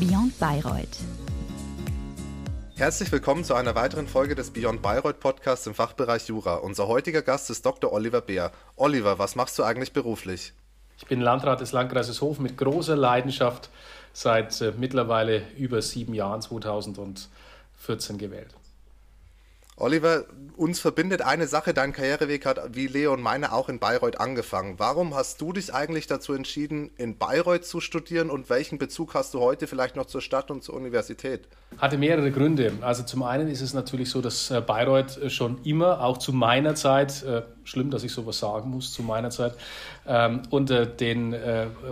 Beyond Bayreuth. Herzlich willkommen zu einer weiteren Folge des Beyond Bayreuth Podcasts im Fachbereich Jura. Unser heutiger Gast ist Dr. Oliver Beer. Oliver, was machst du eigentlich beruflich? Ich bin Landrat des Landkreises Hof mit großer Leidenschaft seit äh, mittlerweile über sieben Jahren, 2014 gewählt. Oliver, uns verbindet eine Sache, dein Karriereweg hat wie Leo und meine auch in Bayreuth angefangen. Warum hast du dich eigentlich dazu entschieden, in Bayreuth zu studieren und welchen Bezug hast du heute vielleicht noch zur Stadt und zur Universität? Hatte mehrere Gründe. Also zum einen ist es natürlich so, dass äh, Bayreuth äh, schon immer, auch zu meiner Zeit, äh, schlimm, dass ich sowas sagen muss, zu meiner Zeit, ähm, unter den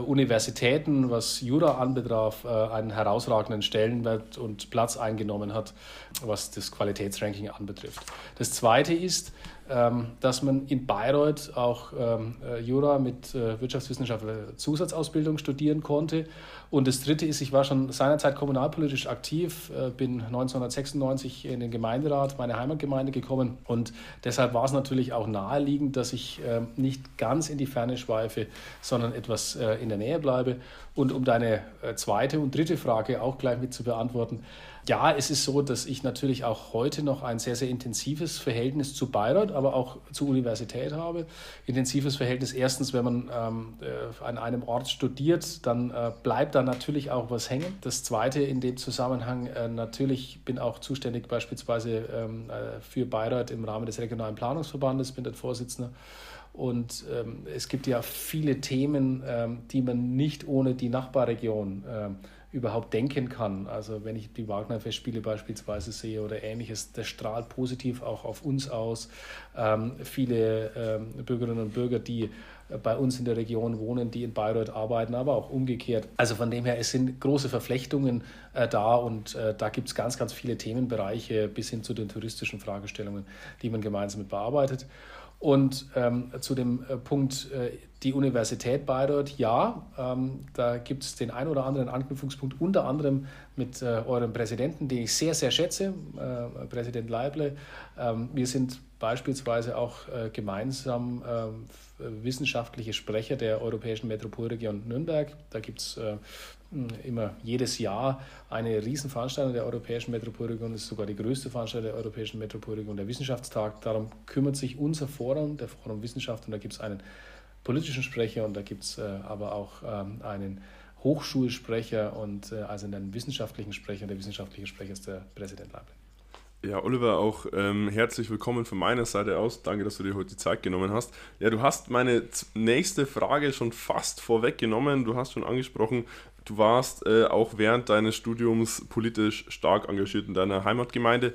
Universitäten, was Jura anbetraf, einen herausragenden Stellenwert und Platz eingenommen hat, was das Qualitätsranking anbetrifft. Das zweite ist, ähm, dass man in Bayreuth auch ähm, äh, Jura mit äh, Wirtschaftswissenschaftler Zusatzausbildung studieren konnte. Und das Dritte ist, ich war schon seinerzeit kommunalpolitisch aktiv, äh, bin 1996 in den Gemeinderat meiner Heimatgemeinde gekommen und deshalb war es natürlich auch naheliegend, dass ich nicht ganz in die Ferne schweife, sondern etwas in der Nähe bleibe. Und um deine zweite und dritte Frage auch gleich mit zu beantworten, ja, es ist so, dass ich natürlich auch heute noch ein sehr, sehr intensives Verhältnis zu Bayreuth, aber auch zur Universität habe. Intensives Verhältnis erstens, wenn man ähm, äh, an einem Ort studiert, dann äh, bleibt da natürlich auch was hängen. Das Zweite in dem Zusammenhang, äh, natürlich bin auch zuständig beispielsweise ähm, äh, für Bayreuth im Rahmen des regionalen Planungsverbandes, bin dort Vorsitzender. Und ähm, es gibt ja viele Themen, ähm, die man nicht ohne die Nachbarregion ähm, überhaupt denken kann. Also wenn ich die Wagner-Festspiele beispielsweise sehe oder ähnliches, das strahlt positiv auch auf uns aus. Ähm, viele ähm, Bürgerinnen und Bürger, die bei uns in der Region wohnen, die in Bayreuth arbeiten, aber auch umgekehrt. Also von dem her, es sind große Verflechtungen äh, da und äh, da gibt es ganz, ganz viele Themenbereiche bis hin zu den touristischen Fragestellungen, die man gemeinsam bearbeitet. Und ähm, zu dem äh, Punkt, äh, die Universität Bayreuth, ja, ähm, da gibt es den ein oder anderen Anknüpfungspunkt, unter anderem mit äh, eurem Präsidenten, den ich sehr, sehr schätze, äh, Präsident Leible. Ähm, wir sind beispielsweise auch äh, gemeinsam ähm, wissenschaftliche Sprecher der Europäischen Metropolregion Nürnberg. Da gibt es äh, immer jedes Jahr eine Riesenveranstaltung der Europäischen Metropolregion. Das ist sogar die größte Veranstaltung der Europäischen Metropolregion, der Wissenschaftstag. Darum kümmert sich unser Forum, der Forum Wissenschaft, und da gibt es einen politischen Sprecher und da gibt es äh, aber auch ähm, einen Hochschulsprecher und äh, also einen wissenschaftlichen Sprecher. Und der wissenschaftliche Sprecher ist der Präsident Leibniz. Ja, Oliver, auch ähm, herzlich willkommen von meiner Seite aus. Danke, dass du dir heute die Zeit genommen hast. Ja, du hast meine nächste Frage schon fast vorweggenommen. Du hast schon angesprochen, du warst äh, auch während deines Studiums politisch stark engagiert in deiner Heimatgemeinde.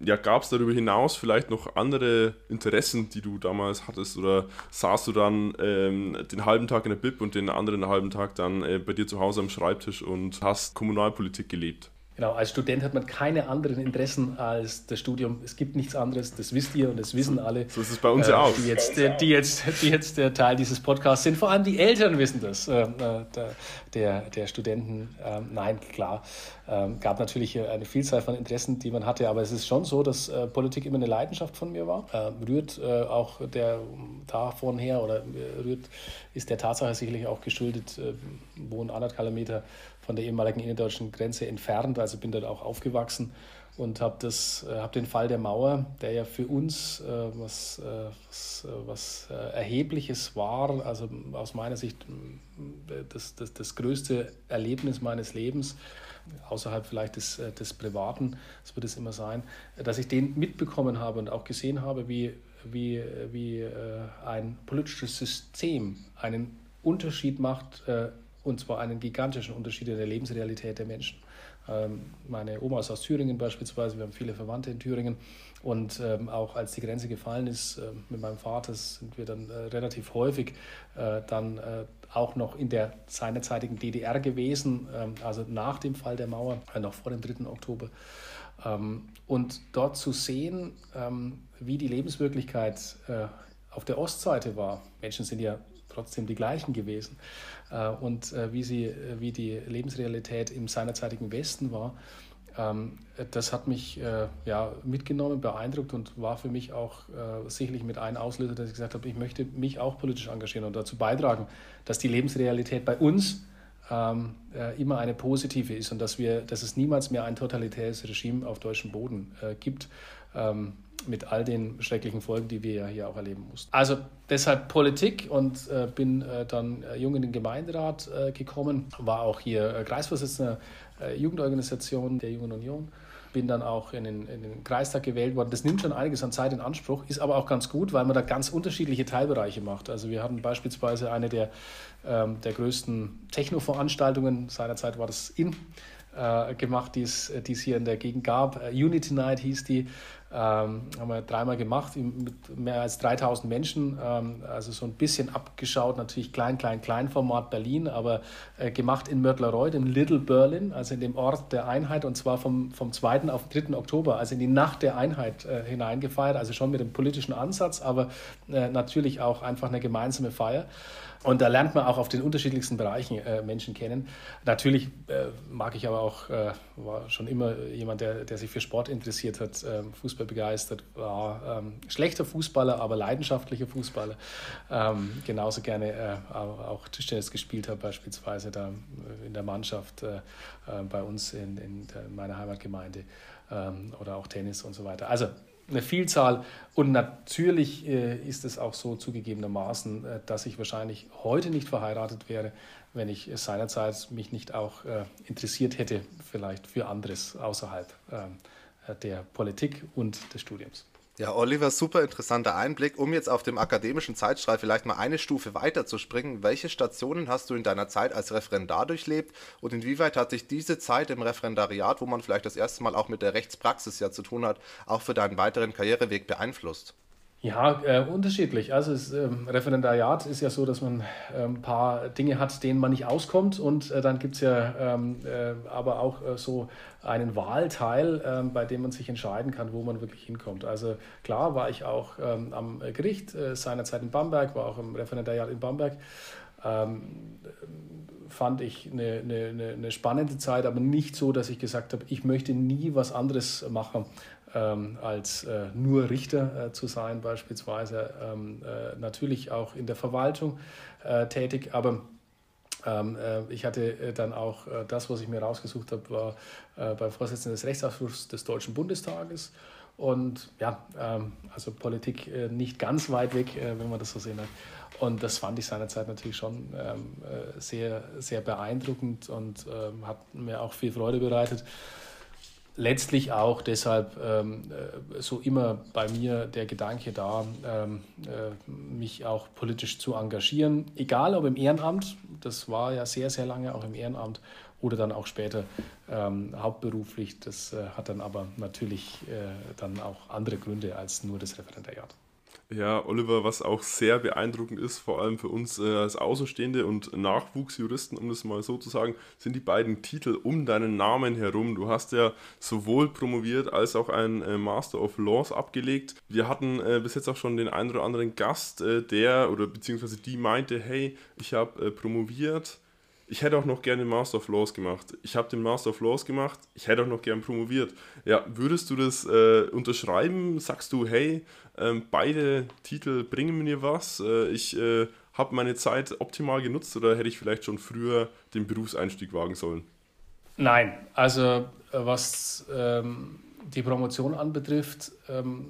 Ja, gab es darüber hinaus vielleicht noch andere Interessen, die du damals hattest? Oder saßt du dann ähm, den halben Tag in der Bib und den anderen halben Tag dann äh, bei dir zu Hause am Schreibtisch und hast Kommunalpolitik gelebt? Genau, als Student hat man keine anderen Interessen als das Studium. Es gibt nichts anderes, das wisst ihr und das wissen alle. So ist es bei uns äh, ja auch. Die jetzt, die, jetzt, die jetzt der Teil dieses Podcasts sind. Vor allem die Eltern wissen das, äh, äh der, der Studenten. Ähm, nein, klar. Ähm, gab natürlich eine Vielzahl von Interessen, die man hatte, aber es ist schon so, dass äh, Politik immer eine Leidenschaft von mir war. Äh, rührt äh, auch der davon her oder äh, rührt, ist der Tatsache sicherlich auch geschuldet, äh, wohnen anderthalb Kilometer von der ehemaligen innerdeutschen Grenze entfernt, also bin dort auch aufgewachsen und habe äh, hab den Fall der Mauer, der ja für uns äh, was, äh, was, äh, was äh, Erhebliches war, also aus meiner Sicht das, das, das größte Erlebnis meines Lebens, außerhalb vielleicht des, äh, des Privaten, das wird es immer sein, dass ich den mitbekommen habe und auch gesehen habe, wie, wie, wie ein politisches System einen Unterschied macht und zwar einen gigantischen Unterschied in der Lebensrealität der Menschen. Ähm, meine Oma ist aus Thüringen beispielsweise, wir haben viele Verwandte in Thüringen und ähm, auch als die Grenze gefallen ist äh, mit meinem Vater sind wir dann äh, relativ häufig äh, dann auch noch in der seinerzeitigen DDR gewesen, ähm, also nach dem Fall der Mauer, noch vor dem 3. Oktober. und dort zu sehen, wie die Lebenswirklichkeit auf der Ostseite war. Menschen sind ja trotzdem die gleichen gewesen. Äh, und äh, wie, sie, äh, wie die Lebensrealität im seinerzeitigen Westen war, ähm, das hat mich ja, mitgenommen, beeindruckt und war für mich auch sicherlich mit einem Auslöser, dass ich gesagt habe, ich möchte mich auch politisch engagieren und dazu beitragen, dass die Lebensrealität bei uns ähm, äh, immer eine positive ist und dass, wir, dass es niemals mehr ein totalitäres Regime auf deutschem Boden gibt. Mit all den schrecklichen Folgen, die wir ja hier auch erleben mussten. Also deshalb Politik und äh, bin äh, dann äh, jung in den Gemeinderat äh, gekommen, war auch hier äh, Kreisvorsitzender äh, Jugendorganisation der Jungen Union bin dann auch in den, in den Kreistag gewählt worden. Das nimmt schon einiges an Zeit in Anspruch, ist aber auch ganz gut, weil man da ganz unterschiedliche Teilbereiche macht. Also wir hatten beispielsweise eine der, ähm, der größten Techno-Veranstaltungen, seinerzeit war das in, gemacht, die es, die es hier in der Gegend gab. Unity Night hieß die. Ähm, haben wir dreimal gemacht mit mehr als 3000 Menschen. Ähm, also so ein bisschen abgeschaut, natürlich klein, klein, klein Format Berlin, aber äh, gemacht in Mörtlerreuth, im Little Berlin, also in dem Ort der Einheit und zwar vom, vom 2. auf den 3. Oktober, also in die Nacht der Einheit äh, hineingefeiert, also schon mit dem politischen Ansatz, aber äh, natürlich auch einfach eine gemeinsame Feier. Und da lernt man auch auf den unterschiedlichsten Bereichen äh, Menschen kennen. Natürlich äh, mag ich aber auch, äh, war schon immer jemand, der, der sich für Sport interessiert hat, ähm, Fußball begeistert, war ähm, schlechter Fußballer, aber leidenschaftlicher Fußballer. Ähm, genauso gerne äh, auch Tischtennis gespielt habe, beispielsweise da äh, in der Mannschaft äh, bei uns in, in, meiner Heimatgemeinde ähm, oder auch Tennis und so weiter. Also eine Vielzahl. Und natürlich äh, ist es auch so zugegebenermaßen, äh, dass ich wahrscheinlich heute nicht verheiratet wäre, wenn ich seinerzeit mich nicht auch äh, interessiert hätte, vielleicht für anderes außerhalb der Politik und des Studiums. Ja, Oliver, super interessanter Einblick. Um jetzt auf dem akademischen Zeitstrahl vielleicht mal eine Stufe weiter zu springen, welche Stationen hast du in deiner Zeit als Referendar durchlebt und inwieweit hat sich diese Zeit im Referendariat, wo man vielleicht das erste Mal auch mit der Rechtspraxis ja zu tun hat, auch für deinen weiteren Karriereweg beeinflusst? Ja, äh, unterschiedlich. Also das ähm, Referendariat ist ja so, dass man äh, ein paar Dinge hat, denen man nicht auskommt. Und äh, dann gibt es ja ähm, äh, aber auch äh, so einen Wahlteil, ähm, bei dem man sich entscheiden kann, wo man wirklich hinkommt. Also klar war ich auch ähm, am Gericht äh, seinerzeit in Bamberg, war auch im Referendariat in Bamberg. Ähm, fand ich eine, eine, eine spannende Zeit, aber nicht so, dass ich gesagt habe, ich möchte nie was anderes machen ähm, als äh, nur Richter äh, zu sein, beispielsweise. Ähm, äh, natürlich auch in der Verwaltung äh, tätig, aber ähm, äh, ich hatte äh, dann auch das, was ich mir rausgesucht habe, war beim Vorsitzenden des Rechtsausschusses des Deutschen Bundestages. Und ja, ähm, also Politik nicht ganz weit weg, wenn man das so sehen hat. Und das fand ich seinerzeit natürlich schon ähm, sehr, sehr beeindruckend und hat mir auch viel Freude bereitet letztlich auch deshalb ähm, äh, so immer bei mir der Gedanke da, ähm, äh, mich auch politisch zu engagieren, egal ob im Ehrenamt, das war ja sehr, sehr lange auch im Ehrenamt, oder dann auch später ähm, hauptberuflich. Das äh, hat dann aber natürlich äh, dann auch andere Gründe als nur das Referendariat. Ja, Oliver, was auch sehr beeindruckend ist, vor allem für uns äh, als Außenstehende und Nachwuchsjuristen, um das mal so zu sagen, sind die beiden Titel um deinen Namen herum. Du hast ja sowohl promoviert als auch ein äh, Master of Laws abgelegt. Wir hatten äh, bis jetzt auch schon den einen oder anderen Gast, äh, der oder beziehungsweise die meinte, hey, ich habe äh, promoviert ich hätte auch noch gerne den Master of Laws gemacht. Ich habe den Master of Laws gemacht, ich hätte auch noch gern promoviert. Ja, würdest du das äh, unterschreiben? Sagst du, hey, äh, beide Titel bringen mir was, äh, ich äh, habe meine Zeit optimal genutzt oder hätte ich vielleicht schon früher den Berufseinstieg wagen sollen? Nein, also äh, was ähm, die Promotion anbetrifft, ähm,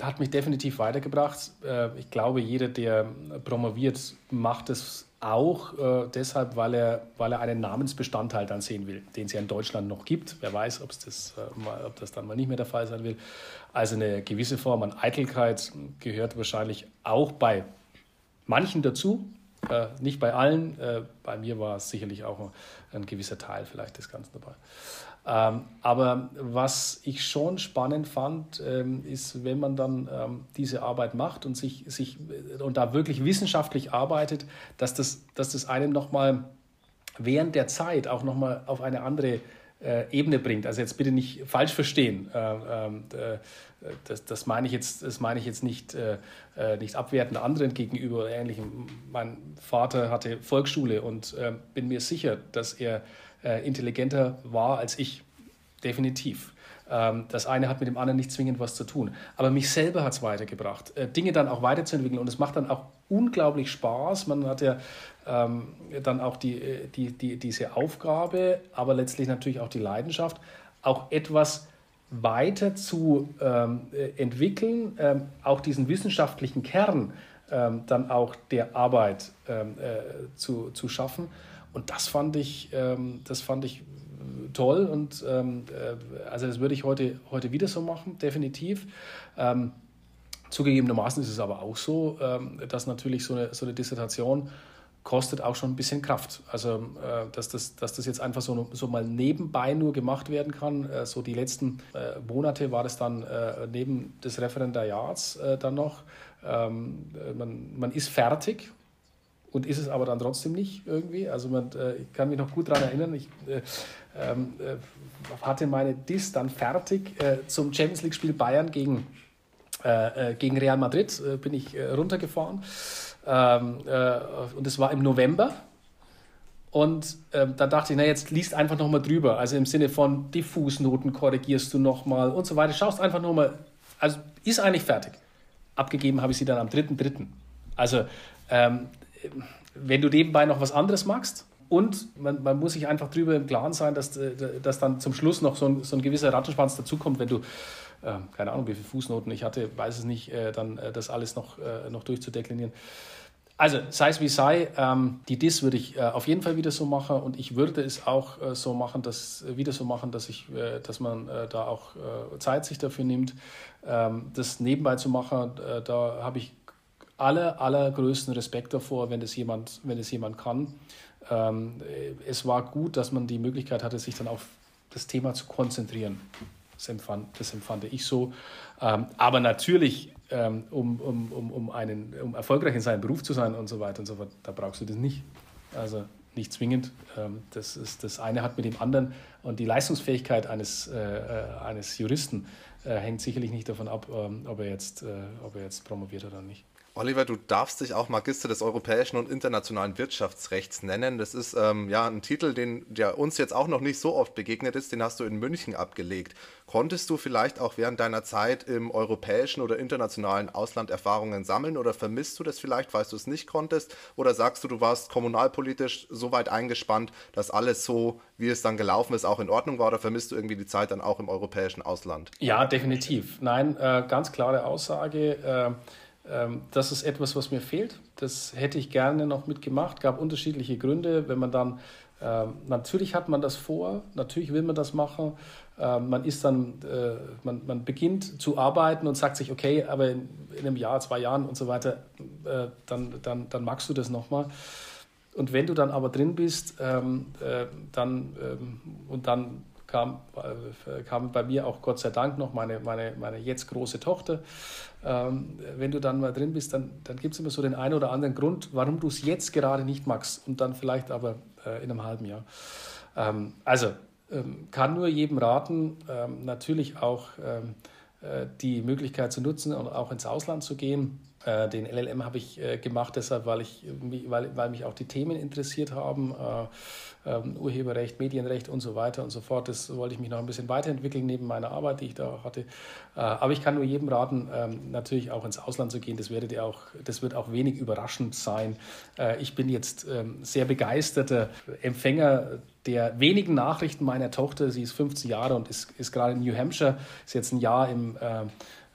hat mich definitiv weitergebracht. Äh, ich glaube, jeder, der promoviert, macht es auch äh, deshalb, weil er, weil er einen Namensbestandteil dann sehen will, den es ja in Deutschland noch gibt. Wer weiß, das, äh, mal, ob das dann mal nicht mehr der Fall sein will. Also eine gewisse Form an Eitelkeit gehört wahrscheinlich auch bei manchen dazu, äh, nicht bei allen. Äh, bei mir war es sicherlich auch ein, ein gewisser Teil vielleicht des Ganzen dabei. Ähm, aber was ich schon spannend fand, ähm, ist, wenn man dann ähm, diese Arbeit macht und sich, sich und da wirklich wissenschaftlich arbeitet, dass das, dass das einem nochmal während der Zeit auch nochmal auf eine andere äh, Ebene bringt. Also jetzt bitte nicht falsch verstehen. Äh, äh, das, das, meine ich jetzt, das meine ich jetzt nicht, äh, äh, nicht abwertend anderen gegenüber oder ähnlichem. Mein Vater hatte Volksschule und äh, bin mir sicher, dass er äh, intelligenter war als ich. Definitiv. Ähm, das eine hat mit dem anderen nicht zwingend was zu tun. Aber mich selber hat es weitergebracht, äh, Dinge dann auch weiterzuentwickeln. Und es macht dann auch unglaublich Spaß. Man hat ja ähm, dann auch die, äh, die, die, diese Aufgabe, aber letztlich natürlich auch die Leidenschaft, auch etwas weiter zu ähm, äh, entwickeln, ähm, auch diesen wissenschaftlichen Kern ähm, dann auch der Arbeit ähm, äh, zu, zu schaffen. Und das fand ich, ähm, das fand ich toll und ähm, äh, also das würde ich heute, heute wieder so machen, definitiv. Ähm, zugegebenermaßen ist es aber auch so, ähm, dass natürlich so eine, so eine Dissertation kostet auch schon ein bisschen Kraft. Also, äh, dass, das, dass das jetzt einfach so, so mal nebenbei nur gemacht werden kann. Äh, so die letzten äh, Monate war das dann äh, neben des Referendariats äh, dann noch. Ähm, man, man ist fertig und ist es aber dann trotzdem nicht irgendwie. Also man, äh, ich kann mich noch gut daran erinnern, ich äh, ähm, äh, hatte meine Dis dann fertig äh, zum Champions League-Spiel Bayern gegen, äh, äh, gegen Real Madrid, bin ich runtergefahren. Ähm, und es war im November. Und ähm, da dachte ich, na jetzt liest einfach nochmal drüber. Also im Sinne von die Fußnoten korrigierst du nochmal und so weiter. Schaust einfach nochmal. Also ist eigentlich fertig. Abgegeben habe ich sie dann am 3.3. Also ähm, wenn du nebenbei noch was anderes machst und man, man muss sich einfach darüber im Klaren sein, dass, äh, dass dann zum Schluss noch so ein, so ein gewisser Rattenschwanz dazukommt, wenn du, äh, keine Ahnung, wie viele Fußnoten ich hatte, weiß es nicht, äh, dann äh, das alles noch, äh, noch durchzudeklinieren. Also, sei es wie sei, ähm, die DIS würde ich äh, auf jeden Fall wieder so machen und ich würde es auch so machen, dass, wieder so machen, dass, ich, dass man da auch Zeit sich dafür nimmt, ähm, das nebenbei zu machen. da habe ich aller, allergrößten Respekt davor, wenn es jemand, wenn es jemand kann. Ähm, es war gut, dass man die Möglichkeit hatte, sich dann auf das Thema zu konzentrieren. Das empfand, das empfand ich so. Ähm, aber natürlich, ähm, um, um, um, einen, um erfolgreich in seinem Beruf zu sein und so weiter und so fort, da brauchst du das nicht. Also nicht zwingend. Ähm, das, ist, das eine hat mit dem anderen und die Leistungsfähigkeit eines, äh, äh eines Juristen äh, hängt sicherlich nicht davon ab, ähm, ob, er jetzt, äh, ob er jetzt promoviert oder nicht. Oliver, du darfst dich auch Magister des europäischen und internationalen Wirtschaftsrechts nennen. Das ist ähm, ja ein Titel, den der uns jetzt auch noch nicht so oft begegnet ist. Den hast du in München abgelegt. Konntest du vielleicht auch während deiner Zeit im europäischen oder internationalen Ausland Erfahrungen sammeln oder vermisst du das vielleicht, weil du es nicht konntest? Oder sagst du, du warst kommunalpolitisch so weit eingespannt, dass alles so, wie es dann gelaufen ist, auch in Ordnung war? Oder vermisst du irgendwie die Zeit dann auch im europäischen Ausland? Ja, definitiv. Nein, äh, ganz klare Aussage. Äh, das ist etwas, was mir fehlt. Das hätte ich gerne noch mitgemacht. Gab unterschiedliche Gründe. Wenn man dann, äh, natürlich hat man das vor, natürlich will man das machen. Äh, man ist dann, äh, man, man beginnt zu arbeiten und sagt sich, okay, aber in, in einem Jahr, zwei Jahren und so weiter, äh, dann, dann, dann magst du das nochmal. Und wenn du dann aber drin bist, ähm, äh, dann ähm, und dann kam, äh, kam bei mir auch Gott sei Dank noch meine, meine, meine jetzt große Tochter. Ähm, wenn du dann mal drin bist, dann, dann gibt es immer so den einen oder anderen Grund, warum du es jetzt gerade nicht magst und dann vielleicht aber äh, in einem halben Jahr. Ähm, also ähm, kann nur jedem raten, ähm, natürlich auch ähm, äh, die Möglichkeit zu nutzen und auch ins Ausland zu gehen. Äh, den LLM habe ich äh, gemacht, deshalb, weil, ich, weil, weil mich auch die Themen interessiert haben. Äh, ähm, Urheberrecht, Medienrecht und so weiter und so fort. Das wollte ich mich noch ein bisschen weiterentwickeln neben meiner Arbeit, die ich da hatte. Äh, aber ich kann nur jedem raten, ähm, natürlich auch ins Ausland zu gehen. Das, werdet ihr auch, das wird auch wenig überraschend sein. Äh, ich bin jetzt ähm, sehr begeisterter Empfänger der wenigen Nachrichten meiner Tochter. Sie ist 15 Jahre und ist, ist gerade in New Hampshire, ist jetzt ein Jahr im,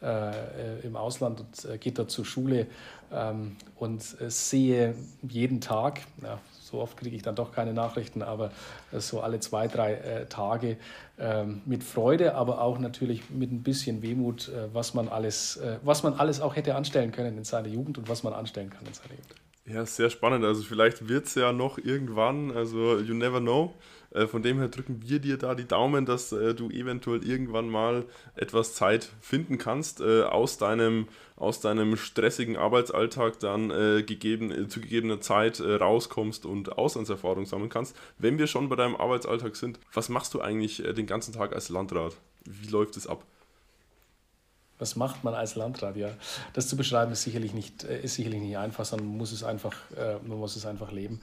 äh, äh, im Ausland und äh, geht dort zur Schule ähm, und sehe jeden Tag, ja, so oft kriege ich dann doch keine Nachrichten, aber so alle zwei, drei äh, Tage ähm, mit Freude, aber auch natürlich mit ein bisschen Wehmut, äh, was, man alles, äh, was man alles auch hätte anstellen können in seiner Jugend und was man anstellen kann in seiner Jugend. Ja, sehr spannend. Also vielleicht wird es ja noch irgendwann, also you never know. Äh, von dem her drücken wir dir da die Daumen, dass äh, du eventuell irgendwann mal etwas Zeit finden kannst, äh, aus, deinem, aus deinem stressigen Arbeitsalltag dann gegeben, zu gegebener Zeit rauskommst und Auslandserfahrung sammeln kannst. Wenn wir schon bei deinem Arbeitsalltag sind, was machst du eigentlich den ganzen Tag als Landrat? Wie läuft es ab? Was macht man als Landrat? Ja, das zu beschreiben ist sicherlich nicht, äh, ist sicherlich nicht einfach, sondern muss es einfach, äh, man muss es einfach leben.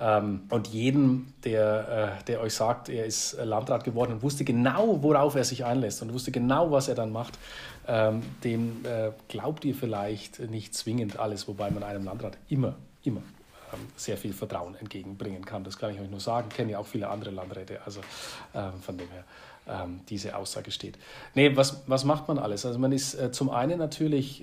Ähm, und jedem, der, äh, der euch sagt, er ist Landrat geworden und wusste genau, worauf er sich einlässt und wusste genau, was er dann macht, ähm, dem glaubt ihr vielleicht nicht zwingend alles, wobei man einem Landrat immer, immer ähm, sehr viel Vertrauen entgegenbringen kann. Das kann ich euch nur sagen. Kenne ja auch viele andere Landräte, also von dem her diese Aussage steht. Nee, was, was macht man alles? Also man ist äh, zum einen natürlich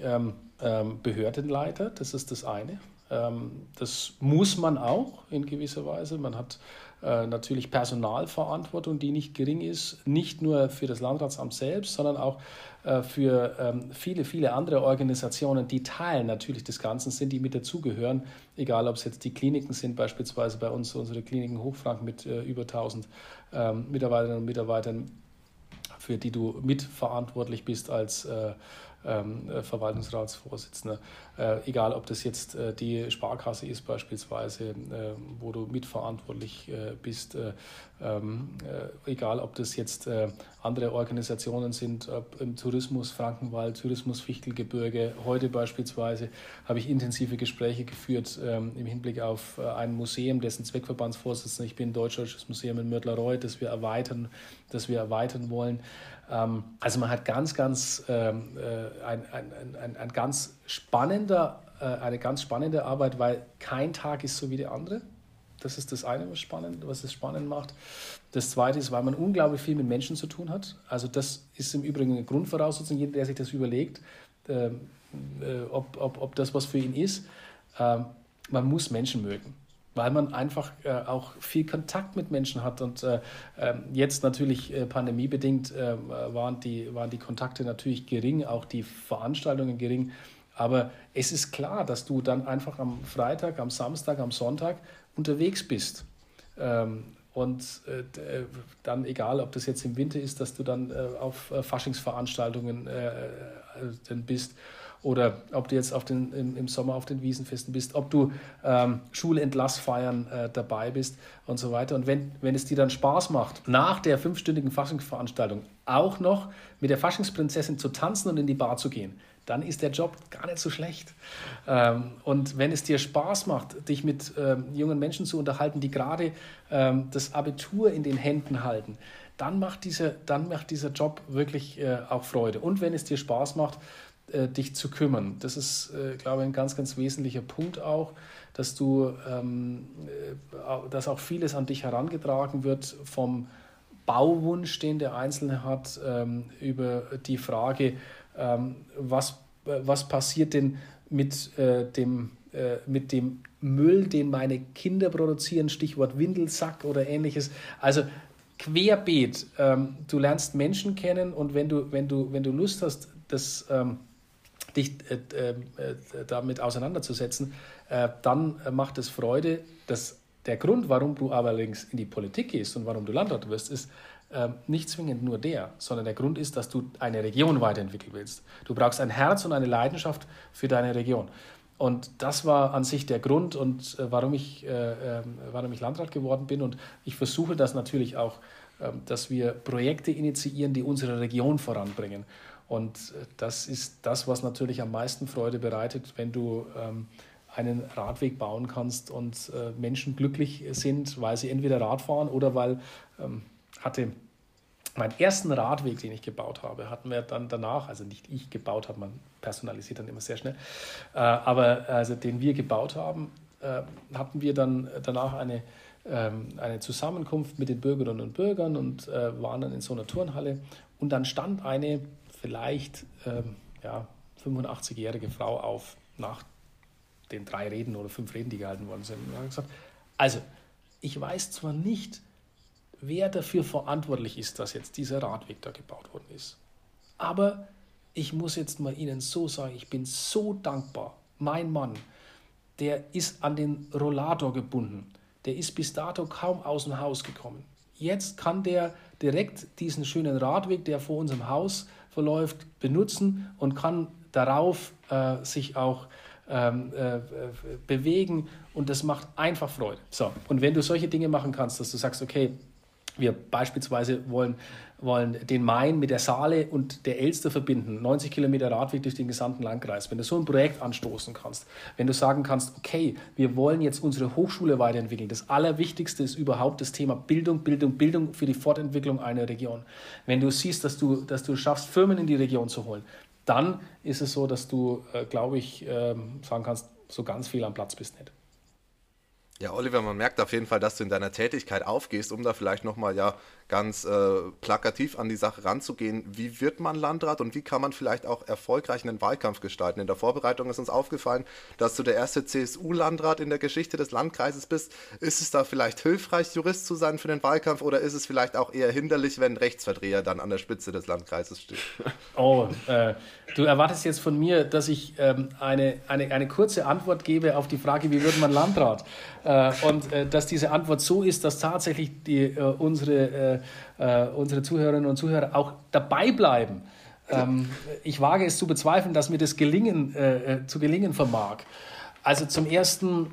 Behördenleiter, das ist das eine. Ähm, das muss man auch in gewisser Weise. Man hat äh, natürlich Personalverantwortung, die nicht gering ist, nicht nur für das Landratsamt selbst, sondern auch äh, für ähm, viele, viele andere Organisationen, die Teil natürlich des Ganzen sind, die mit dazugehören, egal ob es jetzt die Kliniken sind, beispielsweise bei uns unsere Kliniken Hochfranken mit äh, über 1000 ähm, Mitarbeiterinnen und Mitarbeitern, für die du mitverantwortlich bist als Verwaltungsratsvorsitzender. Äh, egal, ob das jetzt äh, die Sparkasse ist beispielsweise, äh, wo du mitverantwortlich äh, bist, äh, ähm, egal, ob das jetzt andere Organisationen sind, im Tourismus Frankenwald, Tourismus Fichtelgebirge. Heute beispielsweise habe ich intensive Gespräche geführt ähm, im Hinblick auf ein Museum, dessen Zweckverbandsvorsitzender ich bin, Deutsch-Deutsches Museum in Mörtlerreuth, das wir erweitern, das wir erweitern wollen. Ähm, also man hat ganz, ganz ähm, äh, ein, ein, ein, ein, ganz spannender, äh, eine ganz spannende Arbeit, weil kein Tag ist so wie der andere. Das ist das eine, was, spannend, was es spannend macht. Das zweite ist, weil man unglaublich viel mit Menschen zu tun hat. Also das ist im Übrigen eine Grundvoraussetzung, jeder, der sich das überlegt, ähm, äh, ob, ob, ob das was für ihn ist. Man muss Menschen mögen weil man einfach äh, auch viel Kontakt mit Menschen hat. Und äh, ähm, jetzt natürlich äh, pandemiebedingt äh, waren, die, waren die Kontakte natürlich gering, auch die Veranstaltungen gering. Aber es ist klar, dass du dann einfach am Freitag, am Samstag, am Sonntag unterwegs bist. Ähm, und äh, äh, dann, egal ob das jetzt im Winter ist, dass du dann auf Faschingsveranstaltungen bist oder ob du jetzt auf den, im, im Sommer auf den Wiesenfesten bist, ob du ähm, Schulentlassfeiern äh, dabei bist und so weiter. Und wenn, wenn es dir dann Spaß macht, nach der fünfstündigen Faschingsveranstaltung auch noch mit der Faschingsprinzessin zu tanzen und in die Bar zu gehen, dann ist der Job gar nicht so schlecht. Ähm, und wenn es dir Spaß macht, dich mit ähm, jungen Menschen zu unterhalten, die gerade ähm, das Abitur in den Händen halten, dann macht, diese, dann macht dieser Job wirklich äh, auch Freude. Und wenn es dir Spaß macht, äh, dich zu kümmern. Das ist, äh, glaube ich, ein ganz, ganz wesentlicher Punkt auch, dass du, ähm, äh, dass auch vieles an dich herangetragen wird vom Bauwunsch, den der Einzelne hat, ähm, über die Frage, ähm, was, was passiert denn mit, äh, dem, äh, mit dem Müll, den meine Kinder produzieren, Stichwort Windelsack oder ähnliches. Also querbeet. Ähm, du lernst Menschen kennen und wenn du, wenn du, wenn du Lust hast, das ähm, dich äh, äh, damit auseinanderzusetzen, äh, dann macht es Freude. Das, der Grund, warum du allerdings in die Politik gehst und warum du Landrat wirst, ist ähm, nicht zwingend nur der, sondern der Grund ist, dass du eine Region weiterentwickeln willst. Du brauchst ein Herz und eine Leidenschaft für deine Region. Und das war an sich der Grund und äh, warum, ich, äh, äh, warum ich Landrat geworden bin. Und ich versuche das natürlich auch, ähm, dass wir Projekte initiieren, die unsere Region voranbringen. Und äh, das ist das, was natürlich am meisten Freude bereitet, wenn du ähm, einen Radweg bauen kannst und äh, Menschen glücklich sind, weil sie entweder Rad fahren oder weil ähm, hatte meinen ersten Radweg, den ich gebaut habe, hatten wir dann danach, also nicht ich gebaut habe, man personalisiert dann immer sehr schnell, äh, aber also den wir gebaut haben, äh, hatten wir dann danach eine, ähm, eine Zusammenkunft mit den Bürgerinnen und Bürgern und äh, waren dann in so einer Turnhalle und dann stand eine vielleicht ähm, ja, 85-jährige Frau auf nach den drei Reden oder fünf Reden, die gehalten worden sind. Und gesagt, also, ich weiß zwar nicht, wer dafür verantwortlich ist, dass jetzt dieser Radweg da gebaut worden ist, aber ich muss jetzt mal Ihnen so sagen, ich bin so dankbar. Mein Mann, der ist an den Rollator gebunden. Der ist bis dato kaum aus dem Haus gekommen. Jetzt kann der direkt diesen schönen Radweg, der vor unserem Haus verläuft, benutzen und kann darauf äh, sich auch ähm, äh, bewegen und das macht einfach Freude. So, und wenn du solche Dinge machen kannst, dass du sagst, okay, wir beispielsweise wollen, wollen den Main mit der Saale und der Elster verbinden, 90 Kilometer Radweg durch den gesamten Landkreis. Wenn du so ein Projekt anstoßen kannst, wenn du sagen kannst, okay, wir wollen jetzt unsere Hochschule weiterentwickeln, das Allerwichtigste ist überhaupt das Thema Bildung, Bildung, Bildung für die Fortentwicklung einer Region. Wenn du siehst, dass du, dass du schaffst, Firmen in die Region zu holen, dann ist es so, dass du, äh, glaube ich, äh, sagen kannst, so ganz viel am Platz bist nicht. Ja, Oliver, man merkt auf jeden Fall, dass du in deiner Tätigkeit aufgehst, um da vielleicht nochmal ja ganz äh, plakativ an die Sache ranzugehen. Wie wird man Landrat und wie kann man vielleicht auch erfolgreich einen Wahlkampf gestalten? In der Vorbereitung ist uns aufgefallen, dass du der erste CSU-Landrat in der Geschichte des Landkreises bist. Ist es da vielleicht hilfreich, Jurist zu sein für den Wahlkampf oder ist es vielleicht auch eher hinderlich, wenn ein Rechtsverdreher dann an der Spitze des Landkreises steht? Oh, äh, du erwartest jetzt von mir, dass ich ähm, eine, eine, eine kurze Antwort gebe auf die Frage, wie wird man Landrat? Äh, und äh, dass diese Antwort so ist, dass tatsächlich die, äh, unsere äh, unsere Zuhörerinnen und Zuhörer auch dabei bleiben. Ähm, ich wage es zu bezweifeln, dass mir das gelingen, äh, äh, zu gelingen vermag. Also zum Ersten,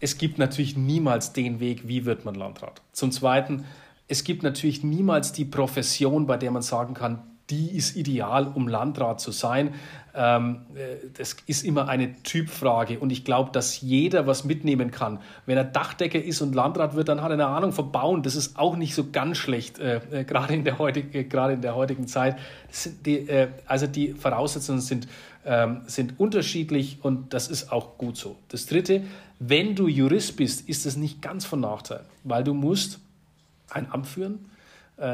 es gibt natürlich niemals den Weg, wie wird man Landrat. Zum Zweiten, es gibt natürlich niemals die Profession, bei der man sagen kann, die ist ideal, um Landrat zu sein. Ähm, äh, das ist immer eine Typfrage und ich glaube, dass jeder was mitnehmen kann. Wenn er Dachdecker ist und Landrat wird, dann hat er eine Ahnung vom Bauen. Das ist auch nicht so ganz schlecht, äh, äh gerade in, der heutig, äh, gerade in der heutigen Zeit. Die, also die Voraussetzungen sind, ähm, sind unterschiedlich und das ist auch gut so. Das Dritte, wenn du Jurist bist, ist das nicht ganz von Nachteil, weil du musst ein Amt führen,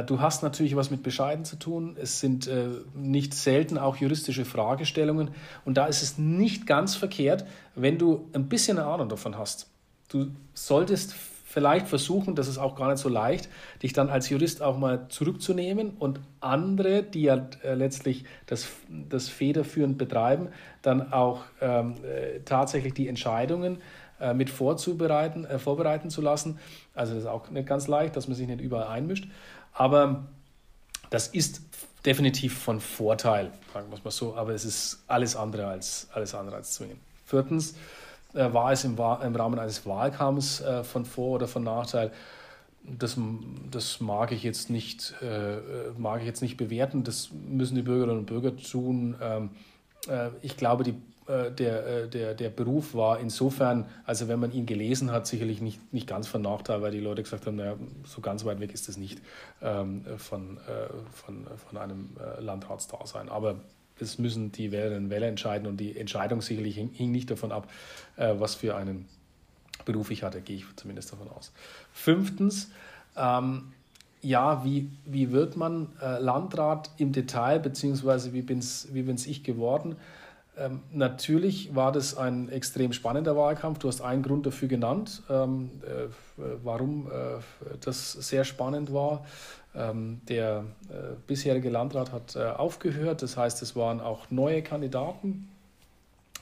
du hast natürlich was mit Bescheiden zu tun. Es sind äh, nicht selten auch juristische Fragestellungen. Und da ist es nicht ganz verkehrt, wenn du ein bisschen eine Ahnung davon hast. Du solltest vielleicht versuchen, das ist auch gar nicht so leicht, dich dann als Jurist auch mal zurückzunehmen und andere, die ja äh, letztlich das, das federführend betreiben, dann auch ähm, äh, tatsächlich die Entscheidungen äh, mit vorzubereiten, äh, vorbereiten zu lassen. Also das ist auch nicht ganz leicht, dass man sich nicht überall einmischt. Aber das ist definitiv von Vorteil, sagen wir es mal so, aber es ist alles andere als, alles andere als zwingend. Viertens äh, war es im, im, Rahmen eines Wahlkampfs äh, von Vor- oder von Nachteil. Das, das mag, ich jetzt nicht, äh, mag ich jetzt nicht bewerten. Das müssen die Bürgerinnen und Bürger tun. Ähm, äh, ich glaube, die äh, der, äh, der, der Beruf war insofern, also wenn man ihn gelesen hat, sicherlich nicht, nicht ganz von Nachteil, weil die Leute gesagt haben, naja, so ganz weit weg ist es nicht ähm, von, äh, von, von einem äh, Landratsdasein. Aber es müssen die Wählerinnen und Wähler entscheiden und die Entscheidung sicherlich hing, hing nicht davon ab, äh, was für einen Beruf ich hatte, gehe ich zumindest davon aus. Fünftens, ähm, ja, wie, wie wird man äh, Landrat im Detail, beziehungsweise wie bin es wie ich geworden? Ähm, natürlich war das ein extrem spannender Wahlkampf. Du hast einen Grund dafür genannt, ähm, äh, warum äh, das sehr spannend war. Ähm, der äh, bisherige Landrat hat äh, aufgehört, das heißt, es waren auch neue Kandidaten.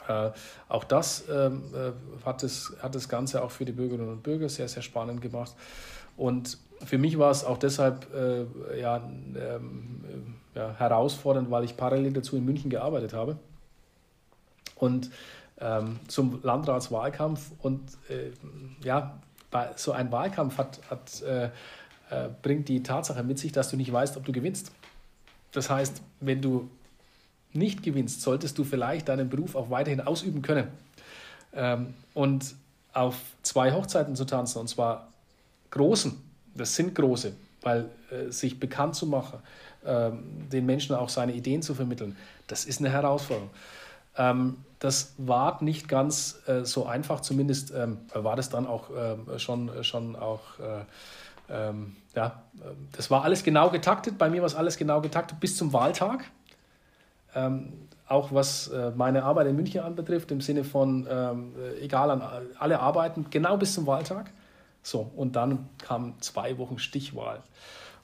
Äh, auch das ähm, äh, hat, das hat das Ganze auch für die Bürgerinnen und Bürger sehr, sehr spannend gemacht. Und für mich war es auch deshalb ja, ähm, ja, herausfordernd, weil ich parallel dazu in München gearbeitet habe und ähm, zum Landratswahlkampf. Und äh, ja, bei, so ein Wahlkampf hat, hat, äh, äh, bringt die Tatsache mit sich, dass du nicht weißt, ob du gewinnst. Das heißt, wenn du nicht gewinnst, solltest du vielleicht deinen Beruf auch weiterhin ausüben können. Ähm, und auf zwei Hochzeiten zu tanzen, und zwar großen, das sind große, weil äh, sich bekannt zu machen, ähm, den Menschen auch seine Ideen zu vermitteln, das ist eine Herausforderung. Ähm, das war nicht ganz äh, so einfach, zumindest ähm, war das dann auch äh, schon, schon auch, äh, ähm, ja, das war alles genau getaktet. Bei mir war es alles genau getaktet bis zum Wahltag. Ähm, auch was äh, meine Arbeit in München anbetrifft, im Sinne von, ähm, egal an alle Arbeiten, genau bis zum Wahltag. So, und dann kam zwei Wochen Stichwahl.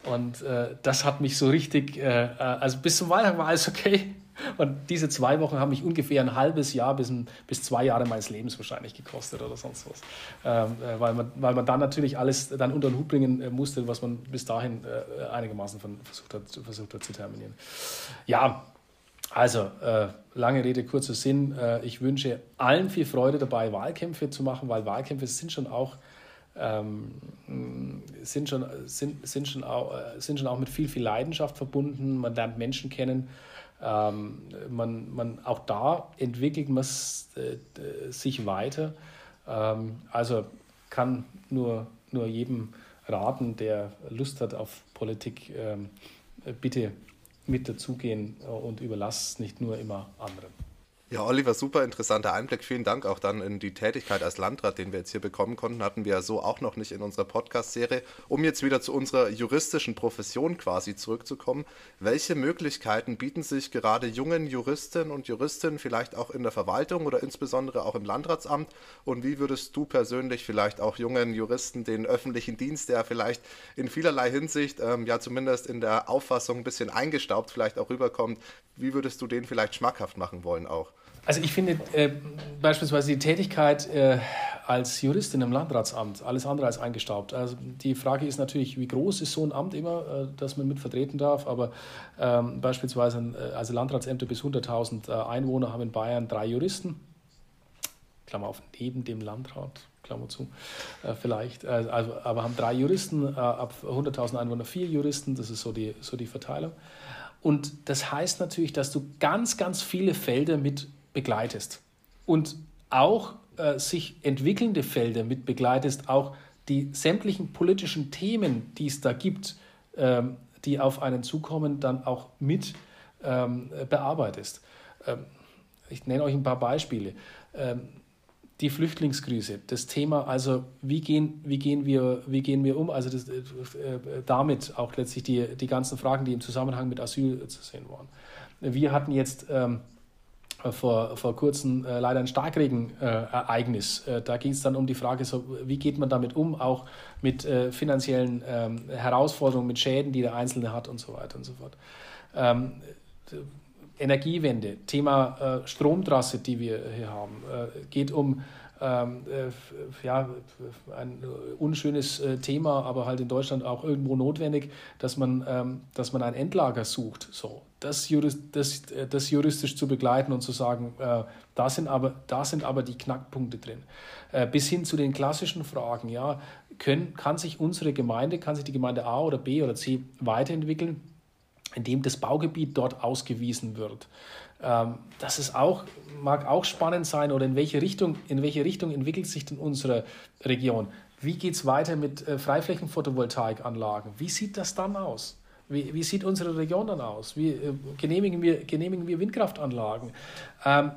Und äh, das hat mich so richtig, äh, also bis zum Wahltag war alles okay. Und diese zwei Wochen haben mich ungefähr ein halbes Jahr bis, ein, bis zwei Jahre meines Lebens wahrscheinlich gekostet oder sonst was. Ähm, äh, weil, man, weil man dann natürlich alles dann unter den Hut bringen äh, musste, was man bis dahin äh, einigermaßen von, versucht, hat, versucht hat zu terminieren. Ja, also äh, lange Rede, kurzer Sinn. Äh, ich wünsche allen viel Freude dabei, Wahlkämpfe zu machen, weil Wahlkämpfe sind schon auch ähm, sind, schon, sind, sind, schon auch, sind schon auch mit viel, viel Leidenschaft verbunden. Man lernt Menschen kennen. Ähm, man, man, auch da entwickelt man äh, sich weiter. Ähm, also kann nur, nur jedem raten, der Lust hat auf Politik, ähm, bitte mit dazugehen und überlass es nicht nur immer anderen. Ja, Oliver, super interessanter Einblick. Vielen Dank auch dann in die Tätigkeit als Landrat, den wir jetzt hier bekommen konnten. Hatten wir ja so auch noch nicht in unserer Podcast-Serie. Um jetzt wieder zu unserer juristischen Profession quasi zurückzukommen. Welche Möglichkeiten bieten sich gerade jungen Juristinnen und Juristen vielleicht auch in der Verwaltung oder insbesondere auch im Landratsamt? Und wie würdest du persönlich vielleicht auch jungen Juristen den öffentlichen Dienst, der vielleicht in vielerlei Hinsicht, ähm, ja zumindest in der Auffassung ein bisschen eingestaubt vielleicht auch rüberkommt, wie würdest du den vielleicht schmackhaft machen wollen auch? Also ich finde äh, beispielsweise die Tätigkeit äh, als Juristin im Landratsamt alles andere als eingestaubt. Also die Frage ist natürlich, wie groß ist so ein Amt immer, äh, dass man mit vertreten darf. Aber ähm, beispielsweise also Landratsämter bis 100.000 äh, Einwohner haben in Bayern drei Juristen. Klammer auf, neben dem Landrat, Klammer zu, äh, vielleicht. also, aber haben drei Juristen, ab 100.000 Einwohner vier Juristen. Das ist so die, so die Verteilung. Und das heißt natürlich, dass du ganz, ganz viele Felder mit begleitest und auch äh, sich entwickelnde Felder mit begleitest, auch die sämtlichen politischen Themen, die es da gibt, ähm, die auf einen zukommen, dann auch mit ähm, bearbeitest. Ähm, ich nenne euch ein paar Beispiele. Ähm, die Flüchtlingskrise, das Thema, also wie gehen, wie gehen, wir, wie gehen wir um, also das, äh, damit auch letztlich die, die ganzen Fragen, die im Zusammenhang mit Asyl zu sehen waren. Wir hatten jetzt ähm, vor, vor kurzem äh, leider ein Starkregenereignis. Äh, da ging es dann um die Frage, so, wie geht man damit um, auch mit äh, finanziellen ähm, Herausforderungen, mit Schäden, die der Einzelne hat und so weiter und so fort. Ähm, Energiewende, Thema äh, Stromtrasse, die wir hier haben, äh, geht um ähm, äh, ja, ein unschönes äh, Thema, aber halt in Deutschland auch irgendwo notwendig, dass man, ähm, dass man ein Endlager sucht. So, das, das, äh, das juristisch zu begleiten und zu sagen, äh, da, sind aber, da sind aber die Knackpunkte drin. Äh, bis hin zu den klassischen Fragen, ja, können, kann sich unsere Gemeinde, kann sich die Gemeinde A oder B oder C weiterentwickeln, indem das Baugebiet dort ausgewiesen wird. Ähm, das ist auch, mag auch spannend sein oder in welche Richtung, in welche Richtung entwickelt sich denn unsere Region? Wie geht es weiter mit äh, Freiflächenphotovoltaikanlagen? Wie sieht das dann aus? Wie, wie sieht unsere Region dann aus? Wie äh, genehmigen, wir, genehmigen wir Windkraftanlagen? Ähm,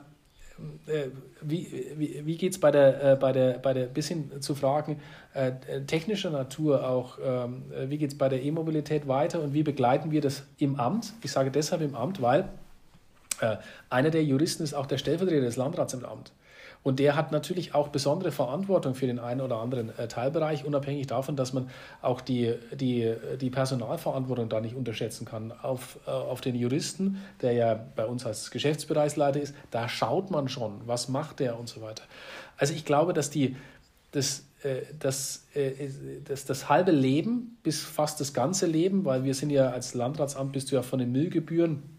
äh, wie wie, wie geht es bei der, äh, bei, der, bei der, bis hin zu Fragen äh, technischer Natur auch, ähm, äh, wie geht es bei der E-Mobilität weiter und wie begleiten wir das im Amt? Ich sage deshalb im Amt, weil äh, einer der Juristen ist auch der Stellvertreter des Landrats im Amt. Und der hat natürlich auch besondere Verantwortung für den einen oder anderen äh, Teilbereich, unabhängig davon, dass man auch die, die, die Personalverantwortung da nicht unterschätzen kann. Auf, äh, auf den Juristen, der ja bei uns als Geschäftsbereichsleiter ist, da schaut man schon, was macht der und so weiter. Also ich glaube, dass die, das, das, das, das halbe Leben bis fast das ganze Leben, weil wir sind ja als Landratsamt, bist du ja von den Müllgebühren äh,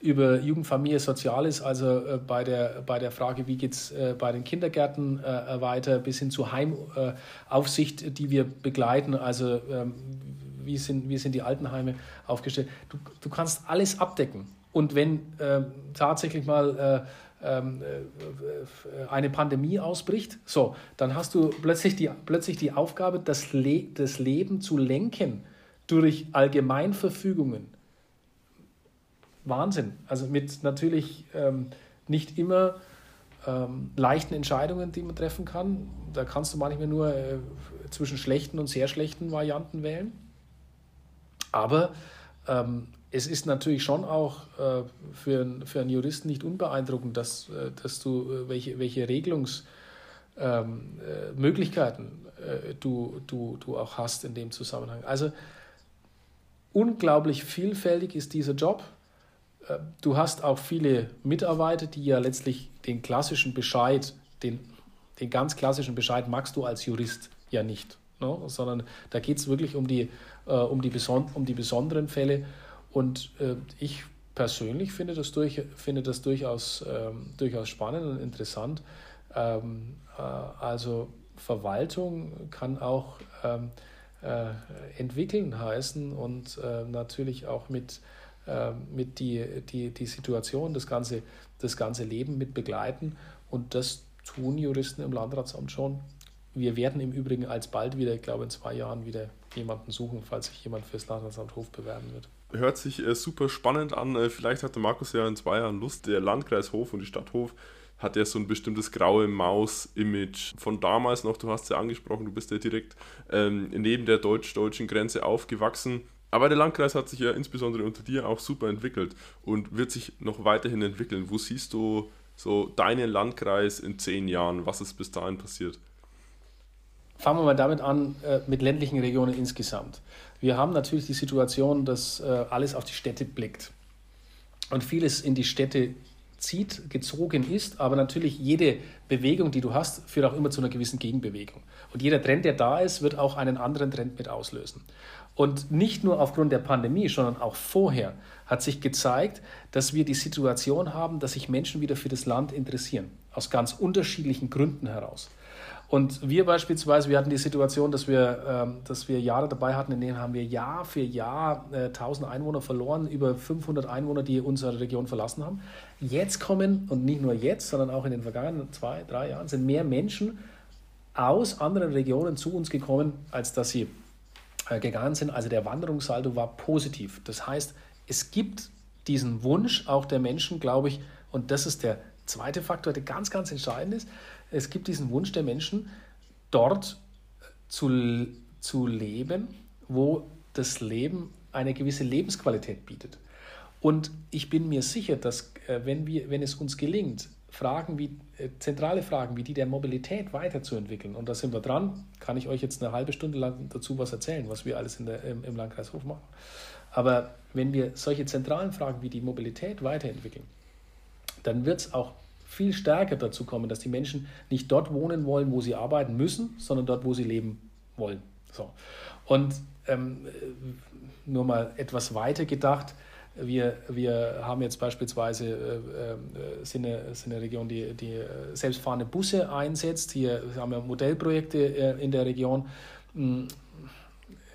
über Jugendfamilie Soziales, also äh, bei, der, bei der Frage, wie geht es äh, bei den Kindergärten äh, weiter, bis hin zur Heimaufsicht, die wir begleiten, also ähm, wie, sind, wie sind die Altenheime aufgestellt. Du, du kannst alles abdecken. Und wenn ähm, tatsächlich mal ähm, eine Pandemie ausbricht, so, dann hast du plötzlich die, plötzlich die Aufgabe, das, Le das Leben zu lenken durch Allgemeinverfügungen Wahnsinn. Also mit natürlich ähm, nicht immer ähm, leichten Entscheidungen, die man treffen kann. Da kannst du manchmal nur äh, zwischen schlechten und sehr schlechten Varianten wählen. Aber ähm, es ist natürlich schon auch äh, für, für einen Juristen nicht unbeeindruckend, dass, äh, dass du äh, welche, welche Regelungsmöglichkeiten ähm, äh, äh, du, du, du auch hast in dem Zusammenhang. Also unglaublich vielfältig ist dieser Job. Du hast auch viele Mitarbeiter, die ja letztlich den klassischen Bescheid, den, den ganz klassischen Bescheid magst du als Jurist ja nicht, ne? sondern da geht es wirklich um die, äh, um, die beson um die besonderen Fälle. Und äh, ich persönlich finde das, durch, finde das durchaus, ähm, durchaus spannend und interessant. Ähm, äh, also Verwaltung kann auch ähm, äh, entwickeln heißen und äh, natürlich auch mit, mit die, die, die Situation, das ganze, das ganze Leben mit begleiten. Und das tun Juristen im Landratsamt schon. Wir werden im Übrigen alsbald wieder, ich glaube in zwei Jahren, wieder jemanden suchen, falls sich jemand fürs Landratsamt Hof bewerben wird. Hört sich äh, super spannend an. Äh, vielleicht hat der Markus ja in zwei Jahren Lust. Der Landkreis Hof und die Stadt Hof hat ja so ein bestimmtes graue Maus-Image von damals noch. Du hast es ja angesprochen, du bist ja direkt ähm, neben der deutsch-deutschen Grenze aufgewachsen. Aber der Landkreis hat sich ja insbesondere unter dir auch super entwickelt und wird sich noch weiterhin entwickeln. Wo siehst du so deinen Landkreis in zehn Jahren? Was ist bis dahin passiert? Fangen wir mal damit an, äh, mit ländlichen Regionen insgesamt. Wir haben natürlich die Situation, dass äh, alles auf die Städte blickt und vieles in die Städte zieht, gezogen ist, aber natürlich jede Bewegung, die du hast, führt auch immer zu einer gewissen Gegenbewegung. Und jeder Trend, der da ist, wird auch einen anderen Trend mit auslösen. Und nicht nur aufgrund der Pandemie, sondern auch vorher hat sich gezeigt, dass wir die Situation haben, dass sich Menschen wieder für das Land interessieren, aus ganz unterschiedlichen Gründen heraus. Und wir beispielsweise, wir hatten die Situation, dass wir, ähm, dass wir Jahre dabei hatten, in denen haben wir Jahr für Jahr äh, 1000 Einwohner verloren, über 500 Einwohner, die unsere Region verlassen haben. Jetzt kommen, und nicht nur jetzt, sondern auch in den vergangenen zwei, drei Jahren, sind mehr Menschen aus anderen Regionen zu uns gekommen, als dass sie äh, gegangen sind. Also der Wanderungssaldo war positiv. Das heißt, es gibt diesen Wunsch auch der Menschen, glaube ich, und das ist der zweite Faktor, der ganz, ganz entscheidend ist, es gibt diesen Wunsch der Menschen, dort zu, zu leben, wo das Leben eine gewisse Lebensqualität bietet. Und ich bin mir sicher, dass äh, wenn, wir, wenn es uns gelingt, Fragen wie, äh, zentrale Fragen wie die der Mobilität weiterzuentwickeln, und da sind wir dran, kann ich euch jetzt eine halbe Stunde lang dazu was erzählen, was wir alles in der, im, im Landkreis Hof machen. Aber wenn wir solche zentralen Fragen wie die Mobilität weiterentwickeln, dann wird es auch viel stärker dazu kommen, dass die Menschen nicht dort wohnen wollen, wo sie arbeiten müssen, sondern dort, wo sie leben wollen. So. Und ähm, nur mal etwas weiter gedacht, wir, wir haben jetzt beispielsweise äh, äh, sind eine, sind eine Region, die, die äh, selbstfahrende Busse einsetzt. Hier haben wir Modellprojekte äh, in der Region. Hm,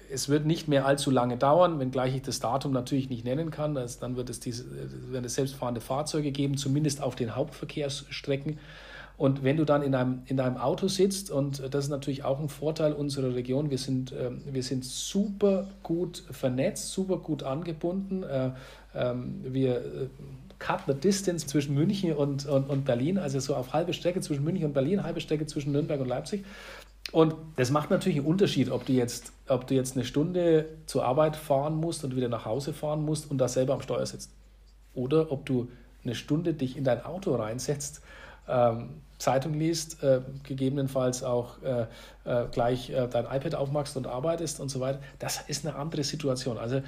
es wird nicht mehr allzu lange dauern, wenngleich ich das Datum natürlich nicht nennen kann. Das, dann wird es, diese, werden es selbstfahrende Fahrzeuge geben, zumindest auf den Hauptverkehrsstrecken. Und wenn du dann in einem, in einem Auto sitzt, und das ist natürlich auch ein Vorteil unserer Region, wir sind, äh, wir sind super gut vernetzt, super gut angebunden. Äh, ähm, äh, wir cut the distance zwischen München und, und, und Berlin, also so auf halbe Strecke zwischen München und Berlin, halbe Strecke zwischen Nürnberg und Leipzig. Und das macht natürlich einen Unterschied, ob du jetzt, ob du jetzt eine Stunde zur Arbeit fahren musst und wieder nach Hause fahren musst und da selber am Steuer sitzt. Oder ob du eine Stunde dich in dein Auto reinsetzt, ähm, Zeitung liest, äh, gegebenenfalls auch äh, äh, gleich äh, dein iPad aufmachst und arbeitest und so weiter. Das ist eine andere Situation. Also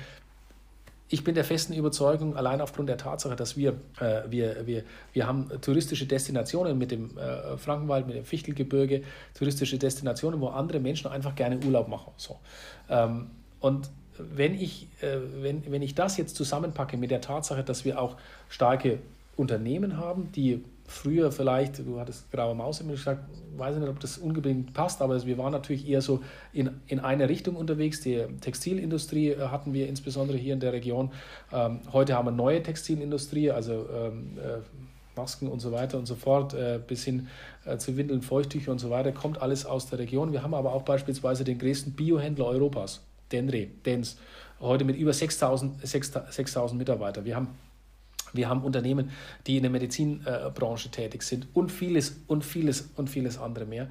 ich bin der festen Überzeugung, allein aufgrund der Tatsache, dass wir, äh, wir, wir, wir haben touristische Destinationen mit dem äh, Frankenwald, mit dem Fichtelgebirge, touristische Destinationen, wo andere Menschen einfach gerne Urlaub machen. So. Ähm, und wenn ich, äh, wenn, wenn ich das jetzt zusammenpacke mit der Tatsache, dass wir auch starke Unternehmen haben, die früher vielleicht, du hattest graue Maus immer gesagt, weiß ich nicht, ob das unbedingt passt, aber wir waren natürlich eher so in, in eine Richtung unterwegs. Die Textilindustrie äh, hatten wir insbesondere hier in der Region. Ähm, heute haben wir neue Textilindustrie, also ähm, äh, Masken und so weiter und so fort, äh, bis hin äh, zu Windeln, Feuchttücher und so weiter, kommt alles aus der Region. Wir haben aber auch beispielsweise den größten Biohändler Europas, Denre, Dens, heute mit über 6000 Mitarbeitern. Wir haben wir haben Unternehmen, die in der Medizinbranche tätig sind und vieles und vieles und vieles andere mehr.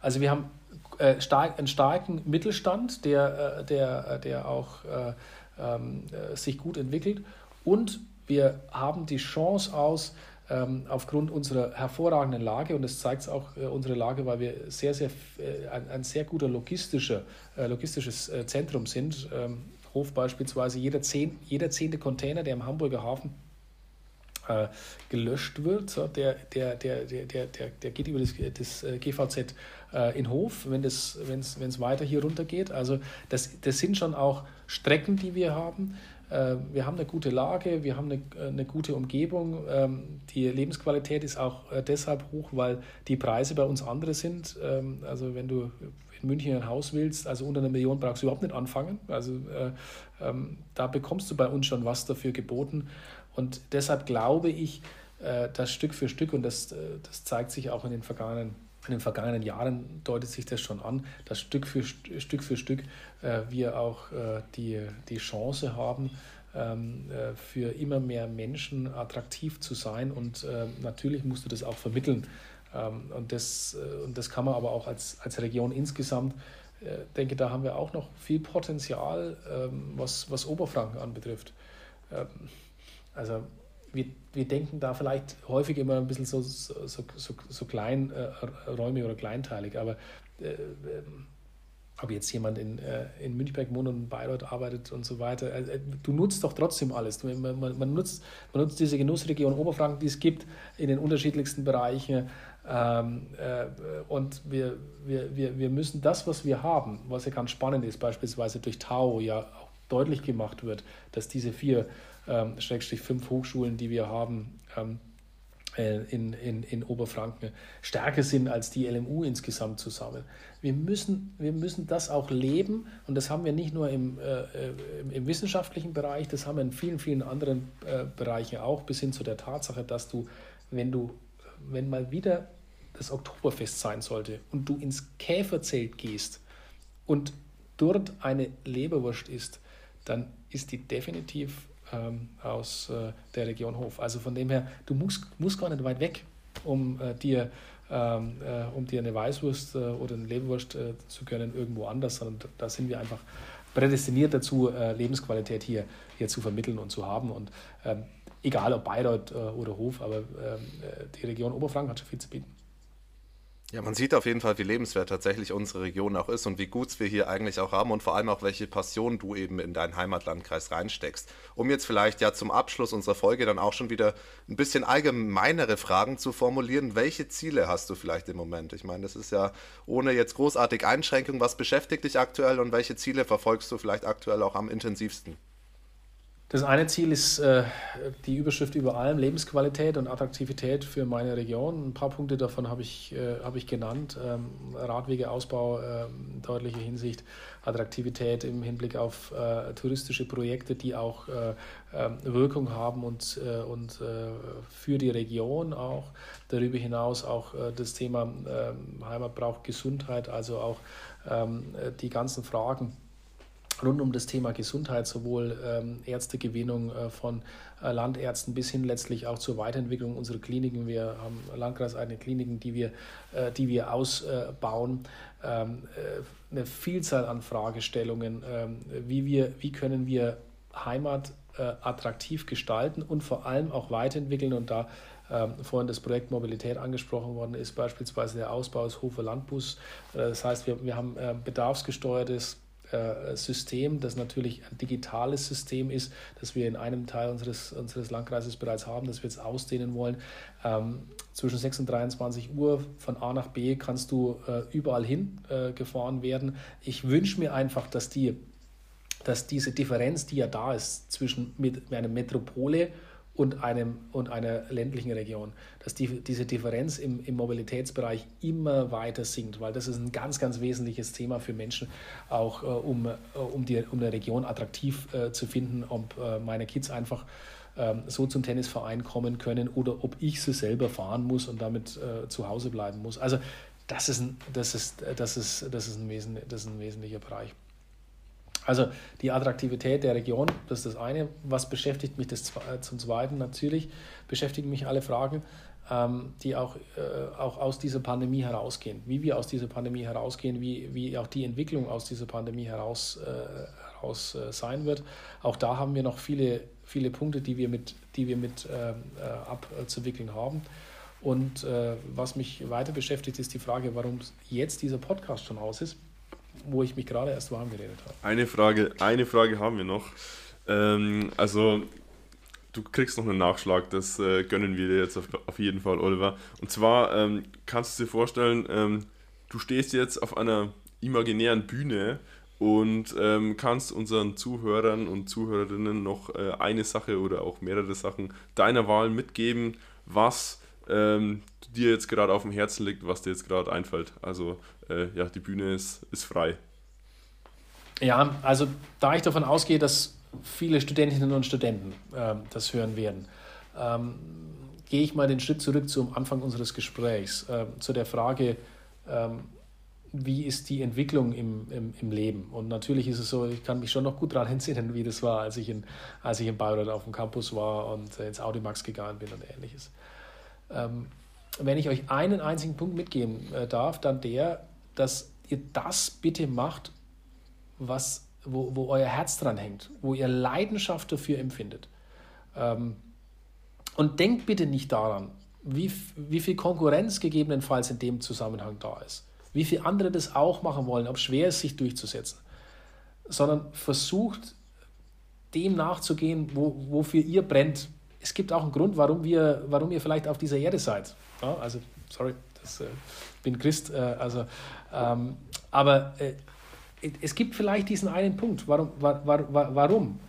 Also wir haben äh, stark, einen starken Mittelstand, der, äh, der, äh, der auch äh, ähm, äh, sich gut entwickelt. Und wir haben die Chance aus, ähm, aufgrund unserer hervorragenden Lage, und das zeigt auch unsere Lage, weil wir sehr, sehr, ein, ein sehr guter logistischer, logistisches Zentrum sind. Ähm, Hof beispielsweise, jeder, zehn, jeder zehnte Container, der im Hamburger Hafen äh, gelöscht wird. So, der, der, der, der, der, der geht über das, das äh, GVZ äh, in Hof, wenn es wenn's, wenn's weiter hier runter geht. Also das, das sind schon auch Strecken, die wir haben, äh, wir haben eine gute Lage, wir haben eine, eine gute Umgebung. Ähm, die Lebensqualität ist auch äh, deshalb hoch, weil die Preise bei uns andere sind. Ähm, also wenn du in München ein Haus willst, also unter einer Million brauchst du überhaupt nicht anfangen. Also äh, ähm, da bekommst du bei uns schon was dafür geboten. Und deshalb glaube ich, äh, dass Stück für Stück, und das, äh, das zeigt sich auch in den vergangenen in den vergangenen Jahren deutet sich das schon an, dass Stück für Stück, für Stück äh, wir auch die, die Chance haben, ähm, äh, für immer mehr Menschen attraktiv zu sein. Und natürlich musst du das auch vermitteln. Ähm, und, das, und das kann man aber auch als, als Region insgesamt. Denke, da haben wir auch noch viel Potenzial, ähm, was, was Oberfranken anbetrifft. Also wir, wir denken da vielleicht häufig immer ein bisschen so, so, so, so kleinräumig äh, oder kleinteilig, aber äh, ähm, ob jetzt jemand in, äh, in Münchberg wohnt und in Bayreuth arbeitet und so weiter, äh, du nutzt doch trotzdem alles. Man, man, man, nutzt, man nutzt diese Genussregion Oberfranken, die es gibt, in den unterschiedlichsten Bereichen. Ähm, äh, und wir, wir, wir, wir müssen das, was wir haben, was ja ganz spannend ist, beispielsweise durch Tau ja auch deutlich gemacht wird, dass diese vier ähm, Schrägstrich fünf Hochschulen, die wir haben, ähm, äh, in, in, in Oberfranken stärker sind als die LMU insgesamt zusammen. Wir müssen, wir müssen das auch leben und das haben wir nicht nur im, äh, im, im, wissenschaftlichen Bereich, das haben wir in vielen, vielen anderen äh, Bereichen auch, bis hin zu der Tatsache, dass du, wenn du, wenn mal wieder das Oktoberfest sein sollte und du ins Käferzelt gehst und dort eine Leberwurst isst, dann ist die definitiv ähm, aus äh, der Region Hof. Also von dem her, du musst, musst gar nicht weit weg, um äh, dir ähm, äh, um dir eine Weißwurst äh, oder eine Leberwurst äh, zu gönnen irgendwo anders, sondern da sind wir einfach prädestiniert dazu, äh, Lebensqualität hier, hier zu vermitteln und zu haben. Und ähm, egal ob Bayreuth oder Hof, aber ähm, die Region Oberfranken hat schon viel zu bieten. Ja, man sieht auf jeden Fall, wie lebenswert tatsächlich unsere Region auch ist und wie gut wir hier eigentlich auch haben und vor allem auch, welche Passion du eben in deinen Heimatlandkreis reinsteckst. Um jetzt vielleicht ja zum Abschluss unserer Folge dann auch schon wieder ein bisschen allgemeinere Fragen zu formulieren. Welche Ziele hast du vielleicht im Moment? Ich meine, das ist ja ohne jetzt großartig Einschränkung, was beschäftigt dich aktuell und welche Ziele verfolgst du vielleicht aktuell auch am intensivsten? Das eine Ziel ist äh, die Überschrift über allem, Lebensqualität und Attraktivität für meine Region. Ein paar Punkte davon habe ich, äh, hab ich genannt. Ähm, Radwegeausbau äh, in deutlicher Hinsicht, Attraktivität im Hinblick auf äh, touristische Projekte, die auch äh, ähm, Wirkung haben und, äh, und für die Region auch. Darüber hinaus auch das Thema ähm, Heimat braucht Gesundheit, also auch ähm, die ganzen Fragen rund um das Thema Gesundheit, sowohl ähm, Ärztegewinnung äh, von äh, Landärzten bis hin letztlich auch zur Weiterentwicklung unserer Kliniken. Wir haben landkreiseigene Kliniken, die wir, äh, die wir ausbauen. Ähm, äh, eine Vielzahl an Fragestellungen, ähm, wie, wir, wie können wir Heimat äh, attraktiv gestalten und vor allem auch weiterentwickeln und da ähm, vorhin das Projekt Mobilität angesprochen worden ist, beispielsweise der Ausbau des Hofer Landbus. Äh, das heißt, wir, wir haben bedarfsgesteuertes System, das natürlich ein digitales System ist, das wir in einem Teil unseres, unseres Landkreises bereits haben, das wir jetzt ausdehnen wollen. Ähm, zwischen 6 und 23 Uhr von A nach B kannst du äh, überall hin äh, gefahren werden. Ich wünsche mir einfach, dass die dass diese Differenz, die ja da ist zwischen mit einer Metropole und, einem, und einer ländlichen Region, dass die, diese Differenz im, im Mobilitätsbereich immer weiter sinkt, weil das ist ein ganz, ganz wesentliches Thema für Menschen, auch äh, um, äh, um, die, um eine Region attraktiv äh, zu finden, ob äh, meine Kids einfach ähm, so zum Tennisverein kommen können oder ob ich sie selber fahren muss und damit äh, zu Hause bleiben muss. Also das ist ein, das ist, das ist, das ist ein, Wesen, das ist ein wesentlicher Bereich. Also die Attraktivität der Region, das ist das eine. Was beschäftigt mich das äh, zum Zweiten? Natürlich beschäftigen mich alle Fragen, ähm, die auch, äh, auch aus dieser Pandemie herausgehen. Wie wir aus dieser Pandemie herausgehen, wie, wie auch die Entwicklung aus dieser Pandemie heraus, äh, heraus sein wird. Auch da haben wir noch viele, viele Punkte, die wir mit, die wir mit ähm, abzuwickeln haben. Und was mich weiter beschäftigt, ist die Frage, warum jetzt dieser Podcast schon aus ist wo ich mich gerade erst warm geredet habe. Eine Frage, eine Frage haben wir noch. Ähm, also, du kriegst noch einen Nachschlag, das äh, gönnen wir dir jetzt auf, auf, jeden Fall, Oliver. Und zwar ähm, kannst du dir vorstellen, ähm, du stehst jetzt auf einer imaginären Bühne und ähm, kannst unseren Zuhörern und Zuhörerinnen noch äh, eine Sache oder auch mehrere Sachen deiner Wahl mitgeben, was ähm, dir jetzt gerade auf dem Herzen liegt, was dir jetzt gerade einfällt. Also äh, ja, die Bühne ist, ist frei. Ja, also da ich davon ausgehe, dass viele Studentinnen und Studenten äh, das hören werden, ähm, gehe ich mal den Schritt zurück zum Anfang unseres Gesprächs, äh, zu der Frage, ähm, wie ist die Entwicklung im, im, im, Leben? Und natürlich ist es so, ich kann mich schon noch gut daran entsinnen, wie das war, als ich in, als ich in Bayreuth auf dem Campus war und äh, ins Audimax gegangen bin und ähnliches. Ähm, wenn ich euch einen einzigen Punkt mitgeben äh, darf, dann der, dass ihr das bitte macht, was, wo, wo euer Herz dran hängt, wo ihr Leidenschaft dafür empfindet. Ähm, und denkt bitte nicht daran, wie, wie viel Konkurrenz gegebenenfalls in dem Zusammenhang da ist, wie viele andere das auch machen wollen, ob schwer ist, sich durchzusetzen, sondern versucht dem nachzugehen, wo, wofür ihr brennt. Es gibt auch einen Grund, warum, wir, warum ihr vielleicht auf dieser Erde seid. Ja, also, sorry, das, äh, ich bin Christ, äh, also, ähm, aber äh, es gibt vielleicht diesen einen Punkt, warum, war, war, warum?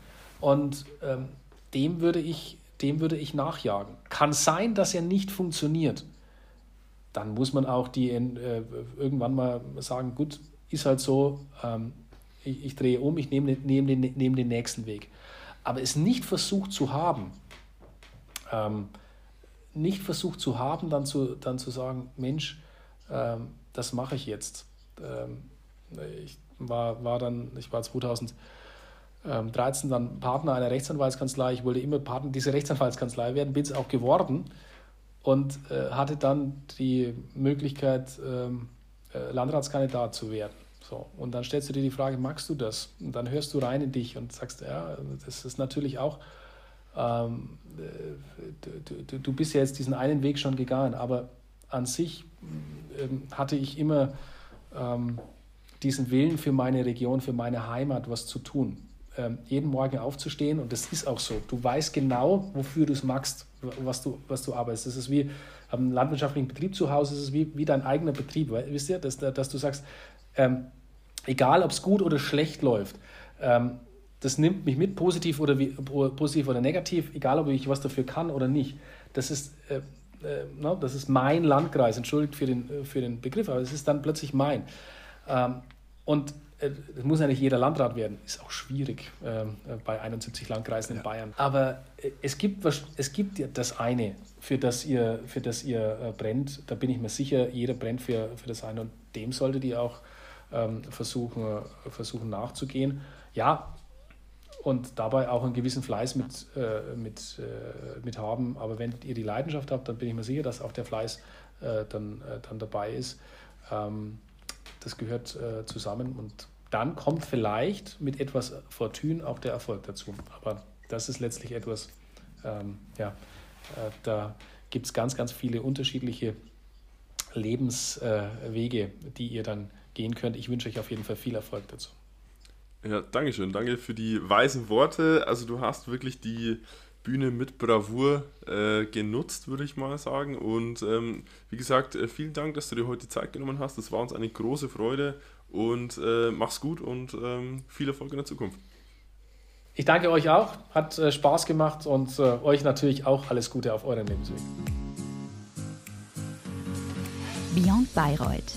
Und ähm, dem, würde ich, dem würde ich nachjagen. Kann sein, dass er nicht funktioniert. Dann muss man auch die äh, irgendwann mal sagen, gut, ist halt so, ähm, ich, ich, drehe um, ich nehme, nehme, den, nehme den nächsten Weg. Aber es nicht versucht zu haben, ähm, nicht versucht zu haben, dann zu, dann zu sagen, Mensch, ähm, das mache ich jetzt. Ähm, ich war, war dann, ich war 2013 dann Partner einer Rechtsanwaltskanzlei. Ich wollte immer Partner dieser Rechtsanwaltskanzlei werden, bin es auch geworden und äh, hatte dann die Möglichkeit, ähm, äh, Landratskandidat zu werden. So, und dann stellst du dir die Frage, magst du das? Und dann hörst du rein in dich und sagst, ja, das ist natürlich auch, ähm, du, du, du, bist ja jetzt diesen einen Weg schon gegangen, aber an sich hatte ich immer ähm, diesen Willen für meine Region, für meine Heimat was zu tun. Ähm, jeden Morgen aufzustehen und das ist auch so. Du weißt genau, wofür du es magst, was du, was du arbeitest. Das ist wie am landwirtschaftlichen Betrieb zu Hause, das ist wie, wie dein eigener Betrieb. Wisst ihr, dass, dass du sagst, ähm, egal ob es gut oder schlecht läuft, ähm, das nimmt mich mit, positiv oder, wie, positiv oder negativ, egal ob ich was dafür kann oder nicht. Das ist, äh, äh, no, das ist mein Landkreis, entschuldigt für den, für den Begriff, aber es ist dann plötzlich mein. Ähm, und es äh, muss ja nicht jeder Landrat werden, ist auch schwierig äh, bei 71 Landkreisen in ja. Bayern. Aber äh, es gibt, es gibt das eine, für das ihr, für das ihr äh, brennt. Da bin ich mir sicher, jeder brennt für, für das eine und dem solltet ihr auch ähm, versuchen, versuchen nachzugehen. Ja, und dabei auch einen gewissen Fleiß mit, äh, mit, äh, mit haben. Aber wenn ihr die Leidenschaft habt, dann bin ich mir sicher, dass auch der Fleiß dann, dann dabei ist. Ähm, das gehört äh, zusammen und dann kommt vielleicht mit etwas Fortune auch der Erfolg dazu. Aber das ist letztlich etwas, ähm, ja, äh, da gibt es ganz, ganz viele unterschiedliche Lebenswege, äh, die ihr dann gehen könnt. Ich wünsche euch auf jeden Fall viel Erfolg dazu. Ja, danke schön. Danke für die weisen Worte. Also du hast wirklich die Bühne mit Bravour äh, genutzt, würde ich mal sagen. Und ähm, wie gesagt, äh, vielen Dank, dass du dir heute die Zeit genommen hast. Das war uns eine große Freude und äh, mach's gut und ähm, viel Erfolg in der Zukunft. Ich danke euch auch, hat äh, Spaß gemacht und äh, euch natürlich auch alles Gute auf eurem Lebensweg. Beyond Bayreuth